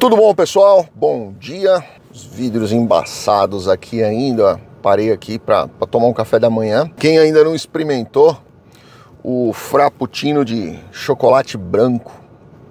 Tudo bom, pessoal? Bom dia. Os vidros embaçados aqui ainda. Parei aqui para tomar um café da manhã. Quem ainda não experimentou o frappuccino de chocolate branco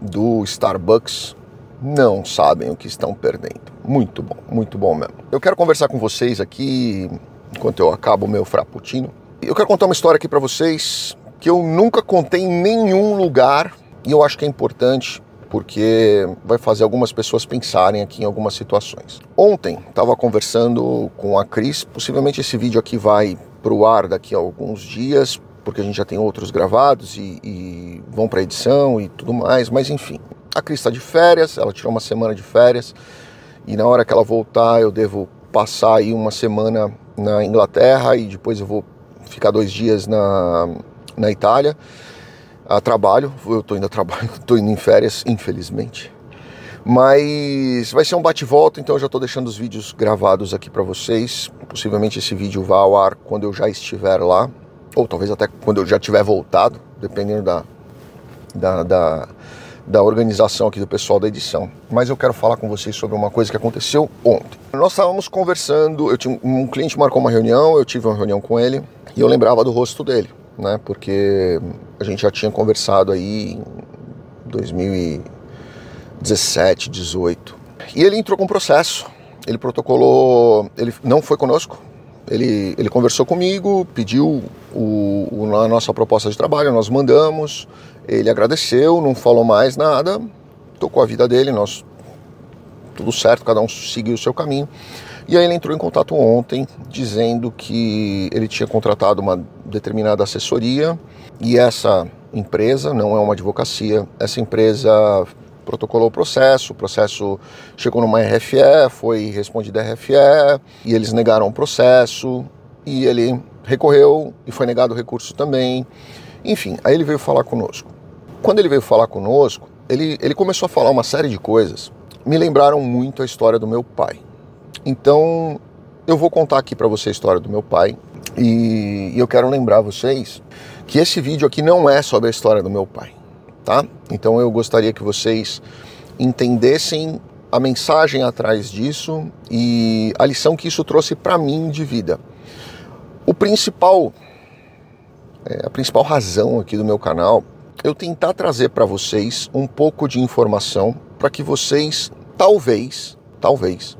do Starbucks não sabem o que estão perdendo. Muito bom, muito bom mesmo. Eu quero conversar com vocês aqui enquanto eu acabo o meu frappuccino. Eu quero contar uma história aqui para vocês que eu nunca contei em nenhum lugar e eu acho que é importante porque vai fazer algumas pessoas pensarem aqui em algumas situações. Ontem estava conversando com a Cris, possivelmente esse vídeo aqui vai para o ar daqui a alguns dias, porque a gente já tem outros gravados e, e vão para edição e tudo mais, mas enfim. A Cris está de férias, ela tirou uma semana de férias e na hora que ela voltar eu devo passar aí uma semana na Inglaterra e depois eu vou ficar dois dias na, na Itália a trabalho. Eu estou indo a trabalho, estou indo em férias, infelizmente. Mas vai ser um bate-volta, então eu já estou deixando os vídeos gravados aqui para vocês. Possivelmente esse vídeo vá ao ar quando eu já estiver lá, ou talvez até quando eu já tiver voltado, dependendo da, da, da, da organização aqui do pessoal da edição. Mas eu quero falar com vocês sobre uma coisa que aconteceu ontem. Nós estávamos conversando, eu tinha um cliente marcou uma reunião, eu tive uma reunião com ele e eu lembrava do rosto dele né? Porque a gente já tinha conversado aí em 2017, 18. E ele entrou com processo. Ele protocolou, ele não foi conosco. Ele, ele conversou comigo, pediu o, o, a nossa proposta de trabalho, nós mandamos. Ele agradeceu, não falou mais nada, tocou a vida dele, nós tudo certo, cada um seguiu o seu caminho. E aí ele entrou em contato ontem dizendo que ele tinha contratado uma determinada assessoria e essa empresa, não é uma advocacia, essa empresa protocolou o processo, o processo chegou numa RFE, foi respondido a RFE e eles negaram o processo e ele recorreu e foi negado o recurso também. Enfim, aí ele veio falar conosco. Quando ele veio falar conosco, ele, ele começou a falar uma série de coisas. Me lembraram muito a história do meu pai. Então, eu vou contar aqui para você a história do meu pai e, eu quero lembrar vocês que esse vídeo aqui não é sobre a história do meu pai, tá? Então, eu gostaria que vocês entendessem a mensagem atrás disso e a lição que isso trouxe para mim de vida. O principal, é, a principal razão aqui do meu canal, eu tentar trazer para vocês um pouco de informação para que vocês talvez, talvez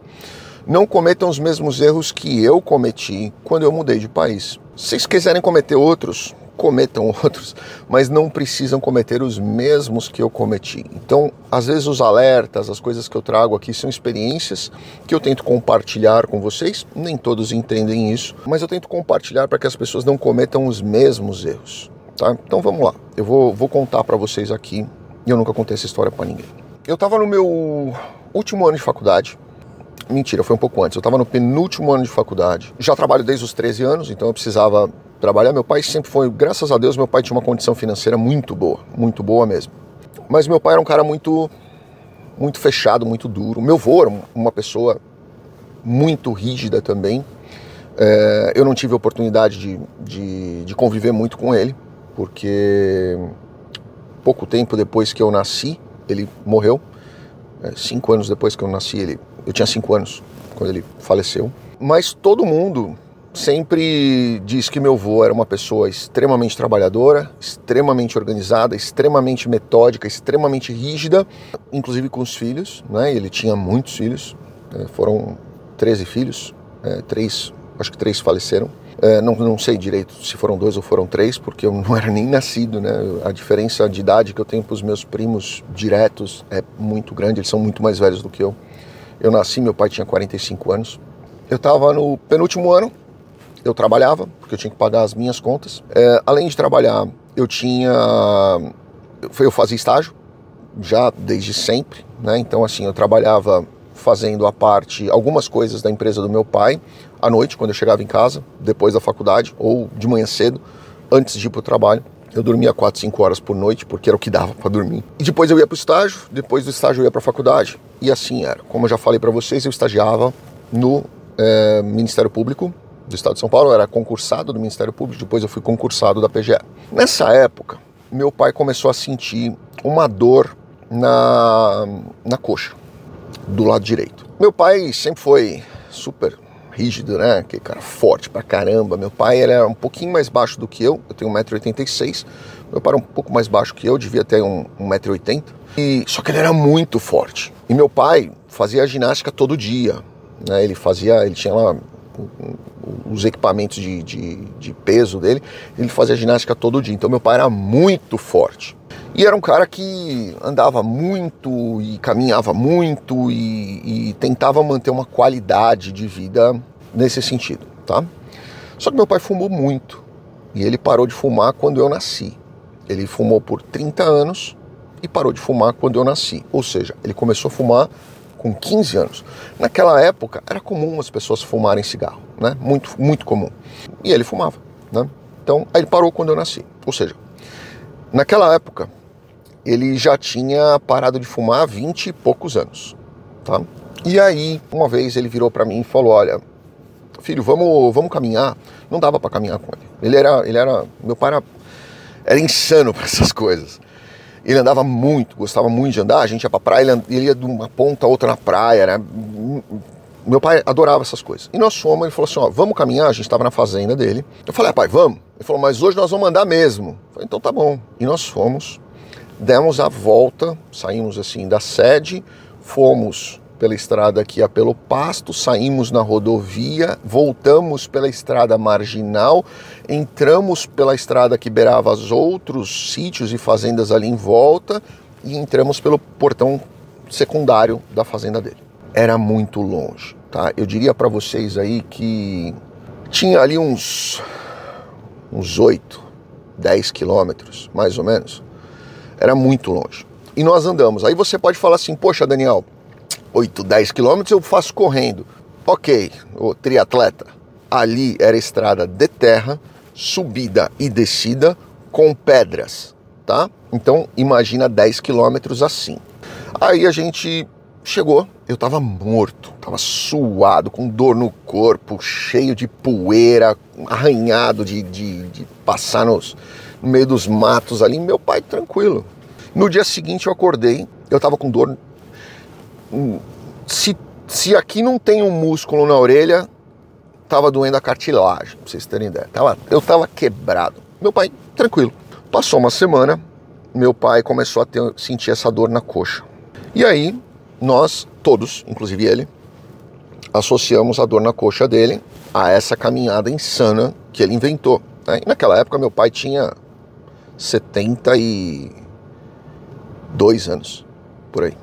não cometam os mesmos erros que eu cometi quando eu mudei de país. Se vocês quiserem cometer outros, cometam outros, mas não precisam cometer os mesmos que eu cometi. Então, às vezes os alertas, as coisas que eu trago aqui são experiências que eu tento compartilhar com vocês. Nem todos entendem isso, mas eu tento compartilhar para que as pessoas não cometam os mesmos erros. Tá? Então vamos lá. Eu vou, vou contar para vocês aqui. Eu nunca contei essa história para ninguém. Eu estava no meu último ano de faculdade Mentira, foi um pouco antes. Eu estava no penúltimo ano de faculdade. Já trabalho desde os 13 anos, então eu precisava trabalhar. Meu pai sempre foi, graças a Deus, meu pai tinha uma condição financeira muito boa, muito boa mesmo. Mas meu pai era um cara muito, muito fechado, muito duro. Meu avô era uma pessoa muito rígida também. É, eu não tive oportunidade de, de, de conviver muito com ele, porque pouco tempo depois que eu nasci, ele morreu. É, cinco anos depois que eu nasci, ele eu tinha cinco anos quando ele faleceu. Mas todo mundo sempre diz que meu avô era uma pessoa extremamente trabalhadora, extremamente organizada, extremamente metódica, extremamente rígida, inclusive com os filhos. Né? Ele tinha muitos filhos, né? foram 13 filhos, é, três, acho que três faleceram. É, não, não sei direito se foram dois ou foram três, porque eu não era nem nascido, né? A diferença de idade que eu tenho para os meus primos diretos é muito grande, eles são muito mais velhos do que eu. Eu nasci, meu pai tinha 45 anos. Eu estava no penúltimo ano, eu trabalhava, porque eu tinha que pagar as minhas contas. É, além de trabalhar, eu tinha. Eu fazia estágio, já desde sempre, né? Então, assim, eu trabalhava fazendo a parte, algumas coisas da empresa do meu pai, à noite, quando eu chegava em casa, depois da faculdade, ou de manhã cedo, antes de ir para o trabalho. Eu dormia 4, 5 horas por noite, porque era o que dava para dormir. E depois eu ia para o estágio, depois do estágio eu ia para a faculdade. E assim era. Como eu já falei para vocês, eu estagiava no é, Ministério Público do Estado de São Paulo, eu era concursado do Ministério Público, depois eu fui concursado da PGE. Nessa época, meu pai começou a sentir uma dor na, na coxa. do lado direito. Meu pai sempre foi super rígido, né? Que cara forte pra caramba. Meu pai era um pouquinho mais baixo do que eu, eu tenho 1,86m. Meu pai era um pouco mais baixo que eu, devia ter um, 1,80m. E, só que ele era muito forte. E meu pai fazia ginástica todo dia. Né? Ele fazia, ele tinha lá os equipamentos de, de, de peso dele, ele fazia ginástica todo dia. Então meu pai era muito forte. E era um cara que andava muito e caminhava muito e, e, tentava manter uma qualidade de vida nesse sentido, tá? Só que meu pai fumou muito e ele parou de fumar quando eu nasci. Ele fumou por 30 anos e parou de fumar quando eu nasci. Ou seja, ele começou a fumar com 15 anos. Naquela época era comum as pessoas fumarem cigarro, né? Muito, muito comum. E ele fumava, né? Então, aí ele parou quando eu nasci. Ou seja, naquela época ele já tinha parado de fumar há 20 e poucos anos, tá? E aí, uma vez ele virou para mim e falou: "Olha, filho, vamos, vamos caminhar". Não dava para caminhar com ele. Ele era, ele era, meu pai era, era insano para essas coisas. Ele andava muito, gostava muito de andar. A gente ia pra praia, ele ia de uma ponta a outra na praia, né? Meu pai adorava essas coisas. E nós fomos, ele falou assim: ó, vamos caminhar. A gente estava na fazenda dele. Eu falei: ah, pai, vamos. Ele falou: mas hoje nós vamos andar mesmo. Eu falei: então tá bom. E nós fomos, demos a volta, saímos assim da sede, fomos pela estrada que ia pelo pasto, saímos na rodovia, voltamos pela estrada marginal, entramos pela estrada que beirava os outros sítios e fazendas ali em volta e entramos pelo portão secundário da fazenda dele. Era muito longe, tá? Eu diria para vocês aí que tinha ali uns uns 8, 10 quilômetros, mais ou menos. Era muito longe. E nós andamos. Aí você pode falar assim, poxa, Daniel, 8, 10 quilômetros eu faço correndo. Ok, o triatleta. Ali era estrada de terra, subida e descida com pedras, tá? Então imagina 10 quilômetros assim. Aí a gente chegou, eu tava morto, tava suado, com dor no corpo, cheio de poeira, arranhado de, de, de passar nos, no meio dos matos ali. Meu pai tranquilo. No dia seguinte eu acordei, eu tava com dor se, se aqui não tem um músculo na orelha, tava doendo a cartilagem, pra vocês terem ideia. Tava, eu tava quebrado. Meu pai, tranquilo. Passou uma semana, meu pai começou a ter, sentir essa dor na coxa. E aí, nós todos, inclusive ele, associamos a dor na coxa dele a essa caminhada insana que ele inventou. Né? Naquela época, meu pai tinha 72 anos, por aí.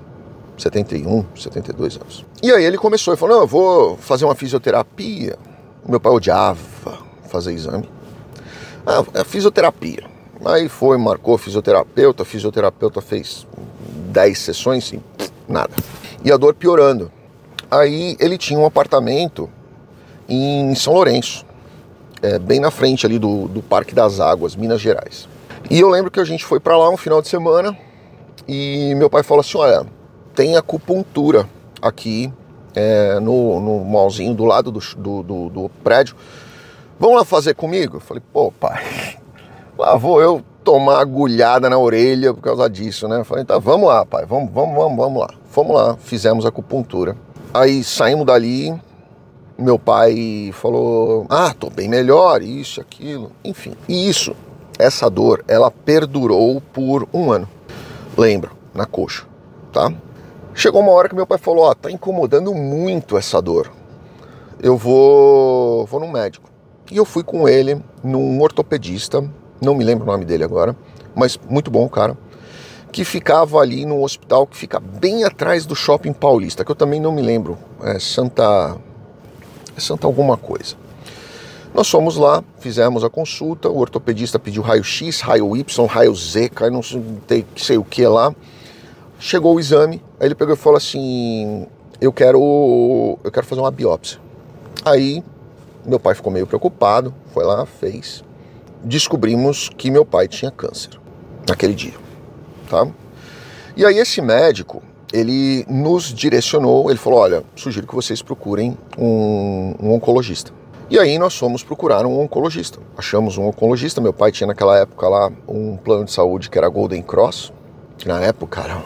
71, 72 anos. E aí ele começou e falou: Não, eu vou fazer uma fisioterapia. Meu pai odiava fazer exame. Ah, é fisioterapia. Aí foi, marcou fisioterapeuta, fisioterapeuta fez 10 sessões e nada. E a dor piorando. Aí ele tinha um apartamento em São Lourenço, é, bem na frente ali do, do Parque das Águas, Minas Gerais. E eu lembro que a gente foi para lá um final de semana e meu pai falou assim: Olha, tem acupuntura aqui é, no, no malzinho do lado do, do, do, do prédio. Vamos lá fazer comigo? Falei, pô, pai, lá vou eu tomar agulhada na orelha por causa disso, né? Falei, tá, vamos lá, pai, vamos, vamos, vamos, vamos lá. Fomos lá, fizemos acupuntura. Aí saímos dali, meu pai falou, ah, tô bem melhor, isso, aquilo, enfim. E isso, essa dor, ela perdurou por um ano. Lembro, na coxa, tá? Chegou uma hora que meu pai falou: Ó, oh, tá incomodando muito essa dor. Eu vou, vou num médico. E eu fui com ele num ortopedista, não me lembro o nome dele agora, mas muito bom o cara, que ficava ali num hospital que fica bem atrás do shopping paulista, que eu também não me lembro, é Santa. É Santa alguma coisa. Nós fomos lá, fizemos a consulta, o ortopedista pediu raio-X, raio Y, raio Z, não sei, sei o que lá. Chegou o exame, aí ele pegou e falou assim: "Eu quero eu quero fazer uma biópsia". Aí meu pai ficou meio preocupado, foi lá, fez. Descobrimos que meu pai tinha câncer naquele dia, tá? E aí esse médico, ele nos direcionou, ele falou: "Olha, sugiro que vocês procurem um, um oncologista". E aí nós fomos procurar um oncologista. Achamos um oncologista. Meu pai tinha naquela época lá um plano de saúde que era Golden Cross, Na época, cara,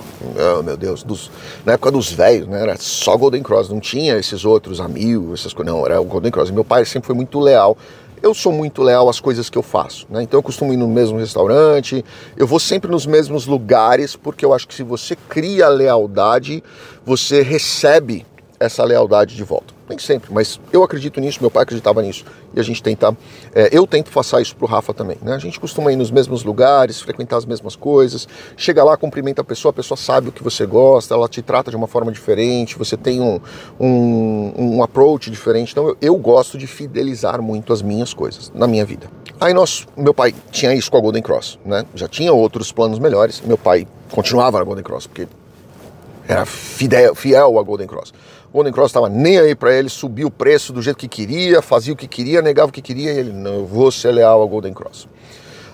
oh, meu Deus, dos, na época dos velhos, né? Era só Golden Cross, não tinha esses outros amigos, essas coisas, não, era o Golden Cross. meu pai sempre foi muito leal. Eu sou muito leal às coisas que eu faço, né? Então eu costumo ir no mesmo restaurante, eu vou sempre nos mesmos lugares, porque eu acho que se você cria lealdade, você recebe essa lealdade de volta. Nem sempre, mas eu acredito nisso, meu pai acreditava nisso. E a gente tenta, é, eu tento passar isso pro Rafa também. Né? A gente costuma ir nos mesmos lugares, frequentar as mesmas coisas. Chega lá, cumprimenta a pessoa, a pessoa sabe o que você gosta, ela te trata de uma forma diferente, você tem um, um, um approach diferente. Então eu, eu gosto de fidelizar muito as minhas coisas na minha vida. Aí nós, meu pai tinha isso com a Golden Cross, né? Já tinha outros planos melhores. Meu pai continuava na Golden Cross, porque era fidel, fiel à Golden Cross. Golden Cross estava nem aí para ele, subia o preço do jeito que queria, fazia o que queria, negava o que queria, e ele, não, eu vou ser leal ao Golden Cross.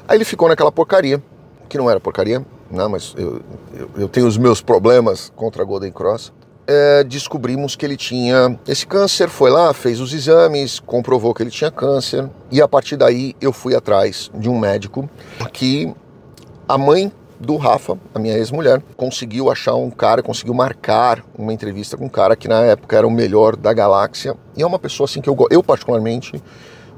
Aí ele ficou naquela porcaria, que não era porcaria, né, mas eu, eu, eu tenho os meus problemas contra a Golden Cross. É, descobrimos que ele tinha esse câncer, foi lá, fez os exames, comprovou que ele tinha câncer, e a partir daí eu fui atrás de um médico que a mãe do Rafa, a minha ex-mulher, conseguiu achar um cara, conseguiu marcar uma entrevista com um cara que na época era o melhor da galáxia. E é uma pessoa assim que eu, eu particularmente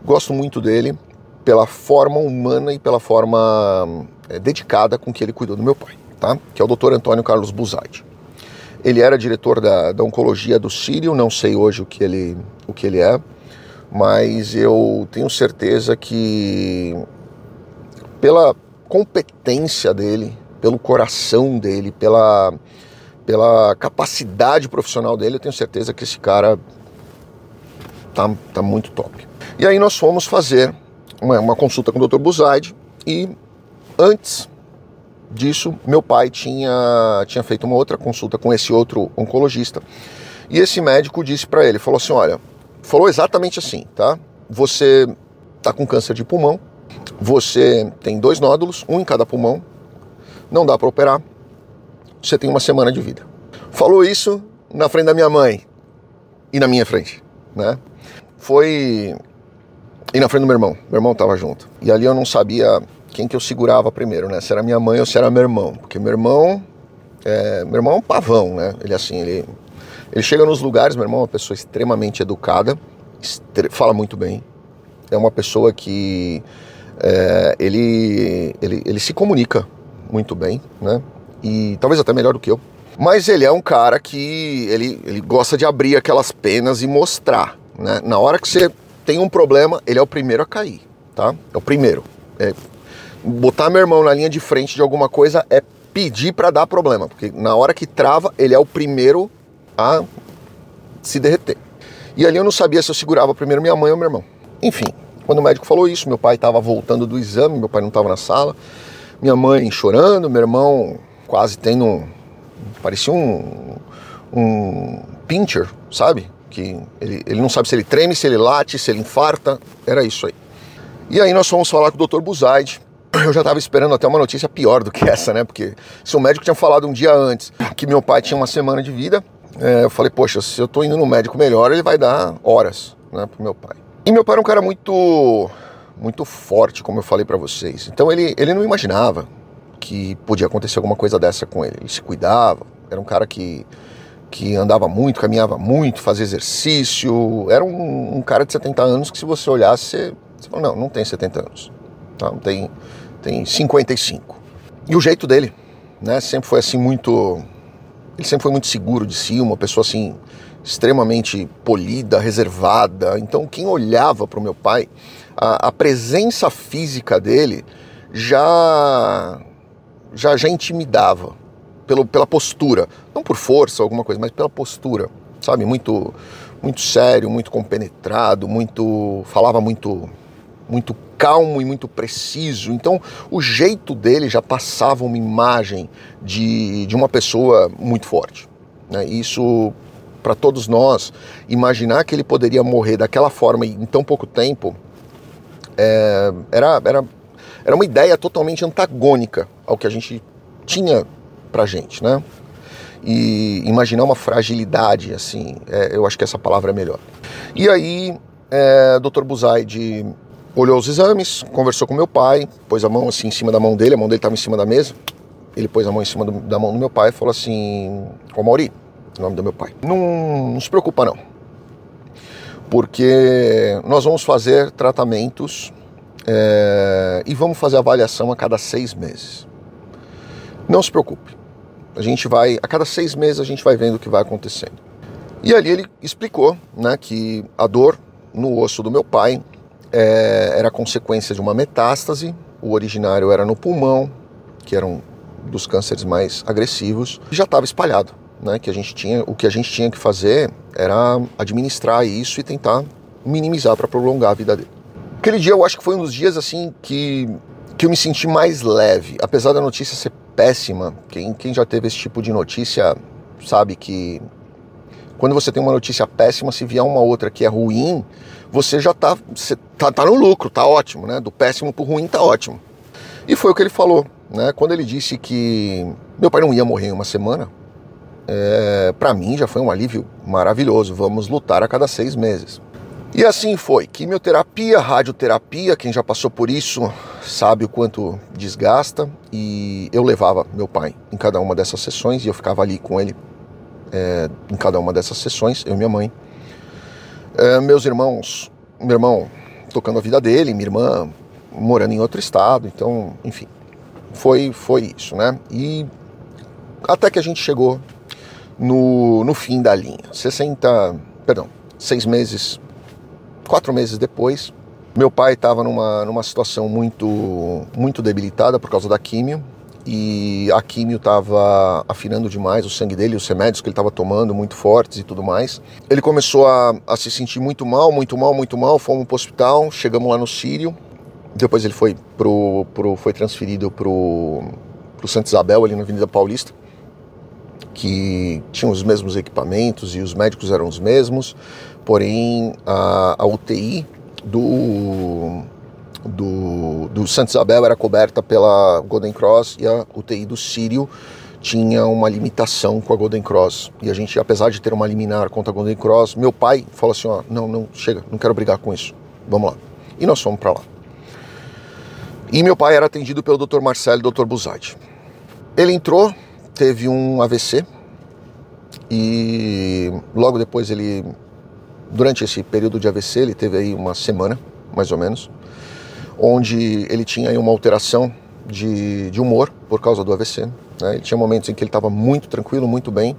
gosto muito dele pela forma humana e pela forma é, dedicada com que ele cuidou do meu pai, tá? Que é o Dr. Antônio Carlos Buzaide. Ele era diretor da, da oncologia do Sírio, não sei hoje o que ele, o que ele é, mas eu tenho certeza que pela competência dele, pelo coração dele, pela, pela capacidade profissional dele, eu tenho certeza que esse cara tá, tá muito top. E aí nós fomos fazer uma, uma consulta com o Dr. Buzaide e antes disso, meu pai tinha, tinha feito uma outra consulta com esse outro oncologista. E esse médico disse para ele, falou assim, olha, falou exatamente assim, tá? Você tá com câncer de pulmão, você tem dois nódulos, um em cada pulmão, não dá para operar, você tem uma semana de vida. Falou isso na frente da minha mãe e na minha frente, né? Foi e na frente do meu irmão. Meu irmão estava junto. E ali eu não sabia quem que eu segurava primeiro, né? Se era minha mãe ou se era meu irmão, porque meu irmão é, meu irmão é um pavão, né? Ele assim, ele ele chega nos lugares, meu irmão é uma pessoa extremamente educada, fala muito bem. É uma pessoa que é, ele, ele, ele se comunica muito bem, né? E talvez até melhor do que eu. Mas ele é um cara que ele, ele gosta de abrir aquelas penas e mostrar, né? Na hora que você tem um problema, ele é o primeiro a cair, tá? É o primeiro. É, botar meu irmão na linha de frente de alguma coisa é pedir para dar problema, porque na hora que trava, ele é o primeiro a se derreter. E ali eu não sabia se eu segurava primeiro minha mãe ou meu irmão. Enfim, quando o médico falou isso, meu pai estava voltando do exame, meu pai não estava na sala, minha mãe chorando, meu irmão quase tendo um. parecia um. um pincher, sabe? Que ele, ele não sabe se ele treme, se ele late, se ele infarta, era isso aí. E aí nós fomos falar com o Dr. Buzaide, eu já estava esperando até uma notícia pior do que essa, né? Porque se o médico tinha falado um dia antes que meu pai tinha uma semana de vida, é, eu falei, poxa, se eu estou indo no médico melhor, ele vai dar horas, né, pro meu pai. E meu pai era um cara muito muito forte, como eu falei para vocês. Então ele, ele não imaginava que podia acontecer alguma coisa dessa com ele. Ele se cuidava, era um cara que, que andava muito, caminhava muito, fazia exercício. Era um, um cara de 70 anos que se você olhasse, você, você fala, não, não tem 70 anos. Tá? Tem, tem 55. E o jeito dele, né, sempre foi assim muito... Ele sempre foi muito seguro de si, uma pessoa assim extremamente polida, reservada. Então, quem olhava para o meu pai, a, a, presença física dele já, já, já intimidava pelo, pela postura, não por força, alguma coisa, mas pela postura, sabe? Muito, muito sério, muito compenetrado, muito falava muito, muito calmo e muito preciso. Então, o jeito dele já passava uma imagem de, de uma pessoa muito forte. Né? Isso para todos nós, imaginar que ele poderia morrer daquela forma em tão pouco tempo, é, era, era, era uma ideia totalmente antagônica ao que a gente tinha pra gente, né? E imaginar uma fragilidade, assim, é, eu acho que essa palavra é melhor. E aí, é, Dr. Buzaide olhou os exames, conversou com meu pai, pôs a mão assim em cima da mão dele, a mão dele estava em cima da mesa, ele pôs a mão em cima do, da mão do meu pai e falou assim: Ô Mauri, o nome do meu pai, não, não se preocupa não, porque nós vamos fazer tratamentos é, e vamos fazer avaliação a cada seis meses. Não se preocupe, a gente vai, a cada seis meses a gente vai vendo o que vai acontecendo. E ali ele explicou né, que a dor no osso do meu pai é, era consequência de uma metástase, o originário era no pulmão, que era um dos cânceres mais agressivos, já estava espalhado. Né, que a gente tinha, o que a gente tinha que fazer era administrar isso e tentar minimizar para prolongar a vida dele. Aquele dia eu acho que foi um dos dias assim que, que eu me senti mais leve, apesar da notícia ser péssima. Quem, quem já teve esse tipo de notícia sabe que quando você tem uma notícia péssima, se vier uma outra que é ruim, você já tá, você tá, tá no lucro, tá ótimo, né? Do péssimo pro ruim tá ótimo. E foi o que ele falou, né? Quando ele disse que meu pai não ia morrer em uma semana, é, para mim já foi um alívio maravilhoso. Vamos lutar a cada seis meses. E assim foi. Quimioterapia, radioterapia, quem já passou por isso sabe o quanto desgasta. E eu levava meu pai em cada uma dessas sessões e eu ficava ali com ele é, em cada uma dessas sessões, eu e minha mãe. É, meus irmãos, meu irmão tocando a vida dele, minha irmã morando em outro estado, então, enfim, foi, foi isso, né? E até que a gente chegou no, no fim da linha, 60, perdão, seis meses Quatro meses depois, meu pai estava numa, numa situação muito, muito debilitada por causa da químio e a químio estava afinando demais o sangue dele, os remédios que ele estava tomando muito fortes e tudo mais. Ele começou a, a se sentir muito mal, muito mal, muito mal. Fomos para o hospital, chegamos lá no Sírio. Depois ele foi, pro, pro, foi transferido para o Santa Isabel, ali na Avenida Paulista, que tinha os mesmos equipamentos e os médicos eram os mesmos porém a, a UTI do, do, do Santa Isabel era coberta pela Golden Cross e a UTI do Sírio tinha uma limitação com a Golden Cross. E a gente, apesar de ter uma liminar contra a Golden Cross, meu pai falou assim: ó, não, não, chega, não quero brigar com isso. Vamos lá. E nós fomos para lá. E meu pai era atendido pelo Dr. Marcelo e Dr. Buzadi. Ele entrou, teve um AVC e logo depois ele Durante esse período de AVC, ele teve aí uma semana, mais ou menos, onde ele tinha aí uma alteração de, de humor por causa do AVC. Né? Ele tinha momentos em que ele estava muito tranquilo, muito bem,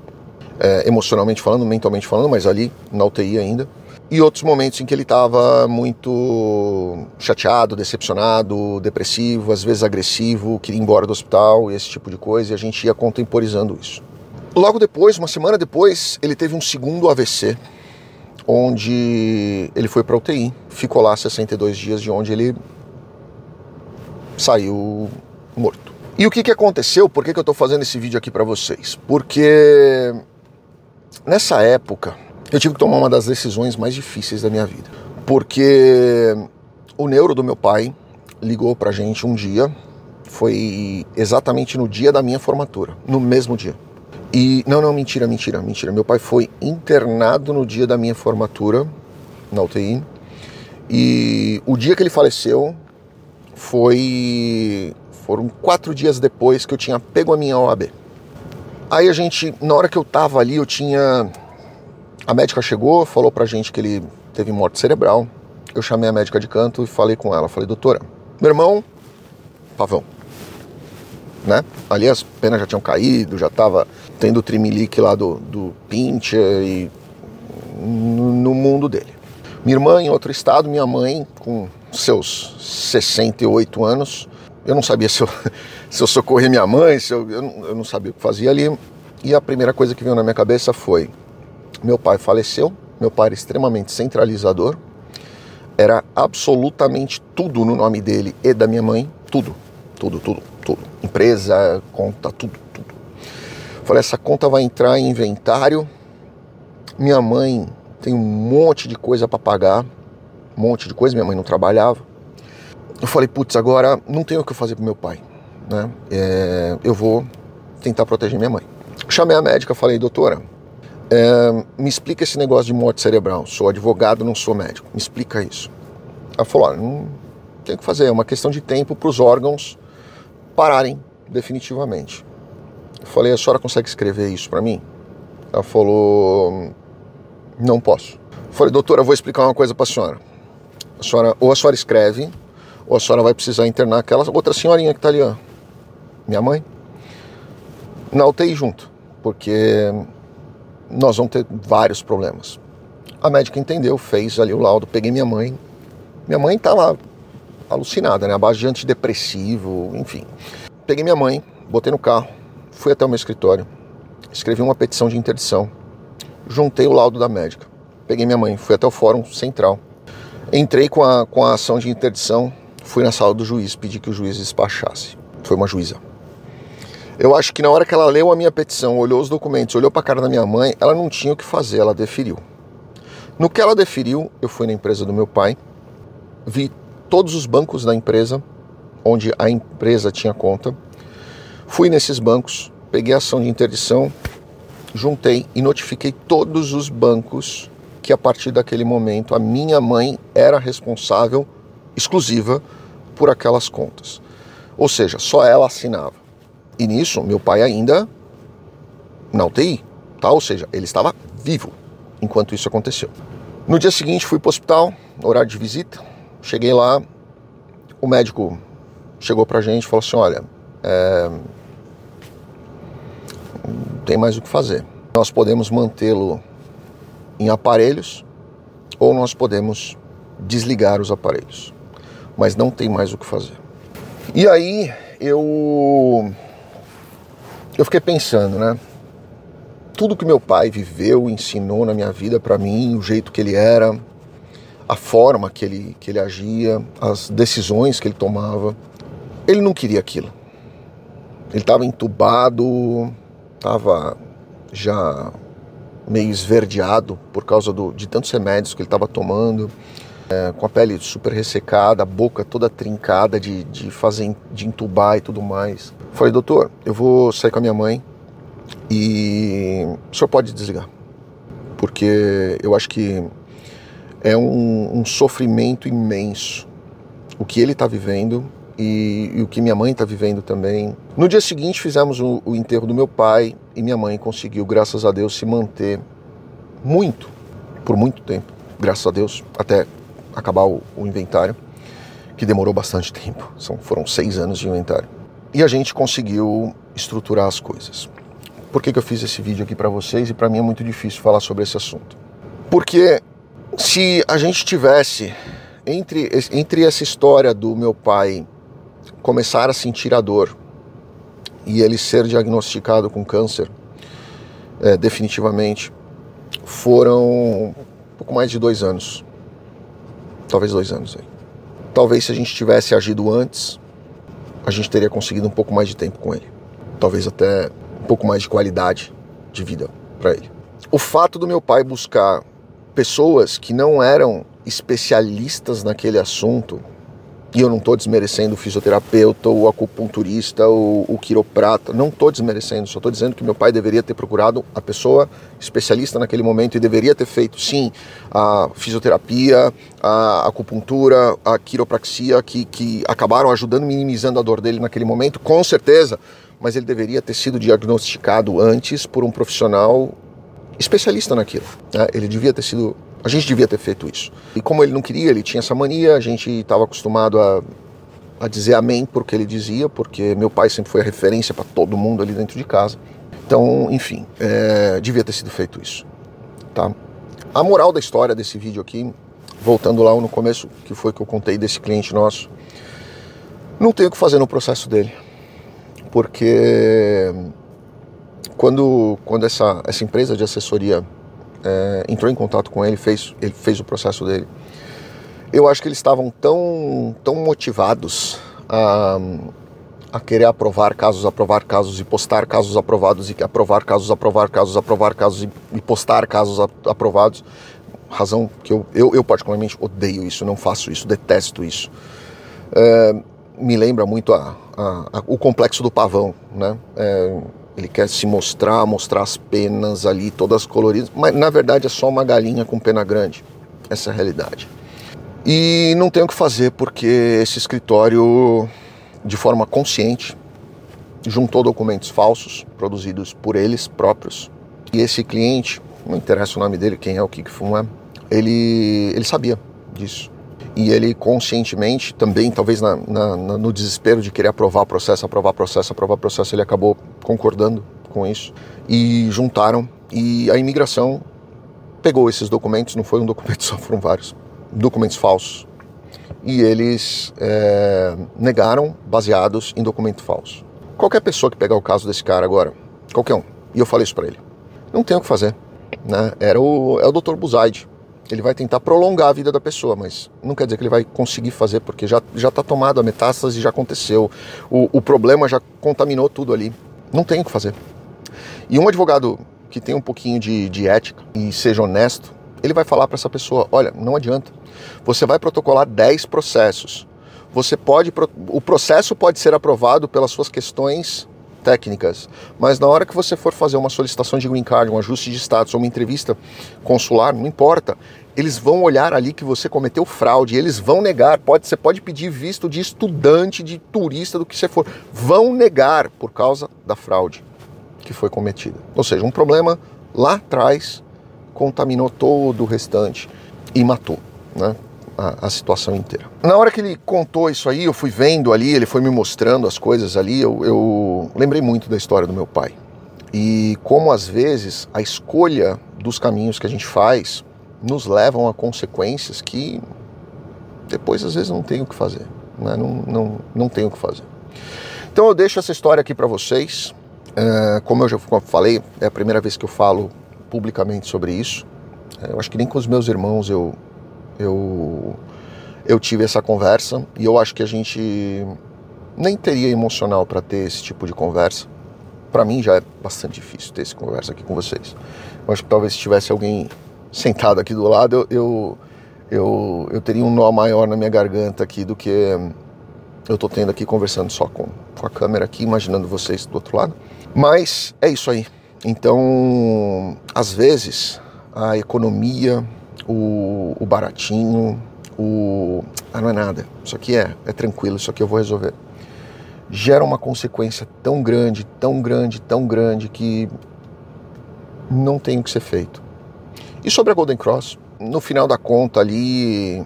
é, emocionalmente falando, mentalmente falando, mas ali na UTI ainda. E outros momentos em que ele estava muito chateado, decepcionado, depressivo, às vezes agressivo, queria ir embora do hospital, esse tipo de coisa, e a gente ia contemporizando isso. Logo depois, uma semana depois, ele teve um segundo AVC, onde ele foi para UTI, ficou lá 62 dias, de onde ele saiu morto. E o que, que aconteceu? Por que, que eu estou fazendo esse vídeo aqui para vocês? Porque nessa época eu tive que tomar uma das decisões mais difíceis da minha vida. Porque o neuro do meu pai ligou pra gente um dia, foi exatamente no dia da minha formatura, no mesmo dia. E não, não, mentira, mentira, mentira. Meu pai foi internado no dia da minha formatura na UTI. E o dia que ele faleceu foi foram quatro dias depois que eu tinha pego a minha OAB. Aí a gente, na hora que eu tava ali, eu tinha a médica chegou, falou pra gente que ele teve morte cerebral. Eu chamei a médica de canto e falei com ela, falei: "Doutora, meu irmão Pavão, né? Ali as penas já tinham caído, já estava tendo o trimilique lá do, do Pincher e no, no mundo dele. Minha irmã em outro estado, minha mãe com seus 68 anos. Eu não sabia se eu, se eu socorria minha mãe, se eu, eu, eu não sabia o que fazia ali. E a primeira coisa que veio na minha cabeça foi: meu pai faleceu, meu pai era extremamente centralizador, era absolutamente tudo no nome dele e da minha mãe, tudo, tudo, tudo tudo. Empresa, conta, tudo, tudo. Falei, essa conta vai entrar em inventário. Minha mãe tem um monte de coisa para pagar, um monte de coisa, minha mãe não trabalhava. Eu falei, putz, agora não tenho o que fazer pro meu pai, né? É, eu vou tentar proteger minha mãe. Chamei a médica, falei, doutora, é, me explica esse negócio de morte cerebral. Sou advogado, não sou médico. Me explica isso. Ela falou, não tem o que fazer, é uma questão de tempo para os órgãos pararem definitivamente. Eu falei, a senhora consegue escrever isso para mim? Ela falou, não posso. Eu falei, doutora, eu vou explicar uma coisa para a senhora. Ou a senhora escreve, ou a senhora vai precisar internar aquela outra senhorinha que tá ali, ó. Minha mãe. Na UTI junto, porque nós vamos ter vários problemas. A médica entendeu, fez ali o laudo, peguei minha mãe. Minha mãe tava alucinada, né? A base de antidepressivo, enfim. Peguei minha mãe, botei no carro, fui até o meu escritório, escrevi uma petição de interdição, juntei o laudo da médica, peguei minha mãe, fui até o fórum central, entrei com a, com a ação de interdição, fui na sala do juiz, pedi que o juiz despachasse. Foi uma juíza. Eu acho que na hora que ela leu a minha petição, olhou os documentos, olhou para a cara da minha mãe, ela não tinha o que fazer, ela deferiu. No que ela deferiu, eu fui na empresa do meu pai, vi todos os bancos da empresa, onde a empresa tinha conta. Fui nesses bancos, peguei a ação de interdição, juntei e notifiquei todos os bancos que a partir daquele momento a minha mãe era responsável exclusiva por aquelas contas. Ou seja, só ela assinava. E nisso, meu pai ainda na UTI, tá? Ou seja, ele estava vivo enquanto isso aconteceu. No dia seguinte fui para o hospital, horário de visita, Cheguei lá, o médico chegou pra gente e falou assim: olha, é, não tem mais o que fazer. Nós podemos mantê-lo em aparelhos ou nós podemos desligar os aparelhos, mas não tem mais o que fazer. E aí eu eu fiquei pensando, né? Tudo que meu pai viveu, ensinou na minha vida para mim, o jeito que ele era, a forma que ele, que ele agia, as decisões que ele tomava. Ele não queria aquilo. Ele estava entubado, estava já meio esverdeado por causa do, de tantos remédios que ele estava tomando, é, com a pele super ressecada, a boca toda trincada de, de fazer de entubar e tudo mais. Falei, doutor, eu vou sair com a minha mãe e o senhor pode desligar, porque eu acho que é um, um sofrimento imenso. O que ele está vivendo e, e, o que minha mãe está vivendo também. No dia seguinte fizemos o, o enterro do meu pai e minha mãe conseguiu, graças a Deus, se manter muito, por muito tempo, graças a Deus, até acabar o, o inventário, que demorou bastante tempo. São, foram seis anos de inventário. E a gente conseguiu estruturar as coisas. Por que, que eu fiz esse vídeo aqui para vocês? E para mim é muito difícil falar sobre esse assunto. Porque se a gente tivesse entre, entre essa história do meu pai começar a sentir a dor e ele ser diagnosticado com câncer, é, definitivamente, foram um pouco mais de dois anos. Talvez dois anos aí. Talvez se a gente tivesse agido antes, a gente teria conseguido um pouco mais de tempo com ele. Talvez até um pouco mais de qualidade de vida para ele. O fato do meu pai buscar pessoas que não eram especialistas naquele assunto, e eu não estou desmerecendo o fisioterapeuta, o acupunturista, o, o quiroprata, não estou desmerecendo, só estou dizendo que meu pai deveria ter procurado a pessoa especialista naquele momento e deveria ter feito, sim, a fisioterapia, a acupuntura, a quiropraxia, que, que acabaram ajudando, minimizando a dor dele naquele momento, com certeza, mas ele deveria ter sido diagnosticado antes por um profissional especialista naquilo. Né? Ele devia ter sido. A gente devia ter feito isso. E como ele não queria, ele tinha essa mania, a gente estava acostumado a, a dizer amém porque ele dizia, porque meu pai sempre foi a referência para todo mundo ali dentro de casa. Então, enfim, é, devia ter sido feito isso. Tá? A moral da história desse vídeo aqui, voltando lá no começo, que foi que eu contei desse cliente nosso, não tem o que fazer no processo dele. Porque quando, quando essa, essa empresa de assessoria é, entrou em contato com ele, fez, ele fez o processo dele, eu acho que eles estavam tão, tão motivados a, a querer aprovar casos, aprovar casos e postar casos aprovados e aprovar casos, aprovar casos, aprovar casos e, e postar casos aprovados. Razão que eu, eu, eu, particularmente odeio isso, não faço isso, detesto isso. É, me lembra muito a, a, a, o complexo do pavão, né? É, ele quer se mostrar, mostrar as penas ali, todas coloridas, mas na verdade é só uma galinha com pena grande. Essa é a realidade. E não tem o que fazer porque esse escritório, de forma consciente, juntou documentos falsos produzidos por eles próprios. E esse cliente, não interessa o nome dele, quem é o que fuma, ele, ele sabia disso. E ele conscientemente, também, talvez na, na, no desespero de querer aprovar processo, aprovar processo, aprovar processo, ele acabou concordando com isso. E juntaram. E a imigração pegou esses documentos, não foi um documento só, foram vários documentos falsos. E eles é, negaram baseados em documento falso. Qualquer pessoa que pegar o caso desse cara agora, qualquer um, e eu falei isso para ele, não tem o que fazer. Né? Era o, é o Dr. Buzaide. Ele vai tentar prolongar a vida da pessoa, mas não quer dizer que ele vai conseguir fazer, porque já está tomado a metástase, já aconteceu. O, o problema já contaminou tudo ali. Não tem o que fazer. E um advogado que tem um pouquinho de, de ética e seja honesto, ele vai falar para essa pessoa: olha, não adianta. Você vai protocolar 10 processos. Você pode, o processo pode ser aprovado pelas suas questões técnicas, mas na hora que você for fazer uma solicitação de green card, um ajuste de status ou uma entrevista consular, não importa, eles vão olhar ali que você cometeu fraude, eles vão negar. Pode, você pode pedir visto de estudante, de turista, do que você for, vão negar por causa da fraude que foi cometida. Ou seja, um problema lá atrás contaminou todo o restante e matou, né? a, a, situação inteira. Na hora que ele contou isso aí, eu fui vendo ali, ele foi me mostrando as coisas ali, eu, eu lembrei muito da história do meu pai. E como às vezes a escolha dos caminhos que a gente faz nos levam a consequências que depois às vezes não tem o que fazer, né? não, não, não tem o que fazer. Então eu deixo essa história aqui para vocês. É, como eu já falei, é a primeira vez que eu falo publicamente sobre isso. É, eu acho que nem com os meus irmãos eu, eu, eu tive essa conversa e eu acho que a gente nem teria emocional para ter esse tipo de conversa. Para mim já é bastante difícil ter essa conversa aqui com vocês. Eu acho que talvez se tivesse alguém sentado aqui do lado, eu, eu, eu, eu teria um nó maior na minha garganta aqui do que eu estou tendo aqui conversando só com, com a câmera aqui, imaginando vocês do outro lado. Mas é isso aí. Então, às vezes, a economia, o, o baratinho, o. Ah, não é nada, isso aqui é, é tranquilo, isso aqui eu vou resolver. Gera uma consequência tão grande, tão grande, tão grande que não tem o que ser feito. E sobre a Golden Cross, no final da conta ali,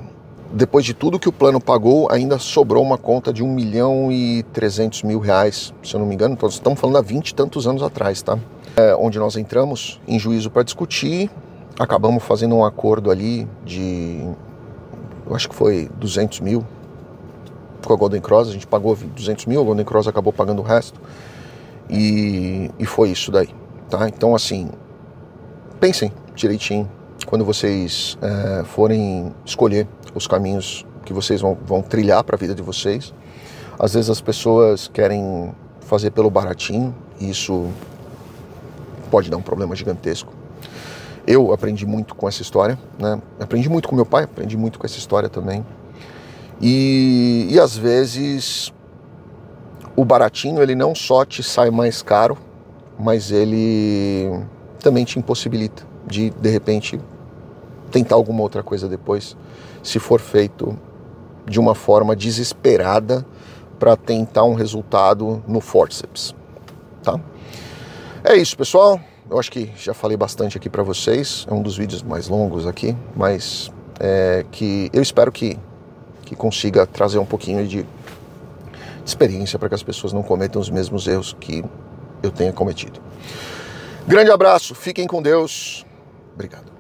depois de tudo que o plano pagou, ainda sobrou uma conta de 1 milhão e 300 mil reais, se eu não me engano. Então, estamos falando há 20 e tantos anos atrás, tá? É, onde nós entramos em juízo para discutir acabamos fazendo um acordo ali de, eu acho que foi 200 mil com a Golden Cross, a gente pagou 200 mil, a Golden Cross acabou pagando o resto e, e foi isso daí, tá? Então assim, pensem direitinho quando vocês é, forem escolher os caminhos que vocês vão, vão trilhar para a vida de vocês. Às vezes as pessoas querem fazer pelo baratinho e isso pode dar um problema gigantesco eu aprendi muito com essa história, né? Aprendi muito com meu pai, aprendi muito com essa história também. E, e às vezes o baratinho ele não só te sai mais caro, mas ele também te impossibilita de de repente tentar alguma outra coisa depois, se for feito de uma forma desesperada para tentar um resultado no forceps, tá? É isso, pessoal. Eu acho que já falei bastante aqui para vocês, é um dos vídeos mais longos aqui, mas é, que eu espero que, que consiga trazer um pouquinho de experiência para que as pessoas não cometam os mesmos erros que eu tenha cometido. Grande abraço, fiquem com Deus, obrigado.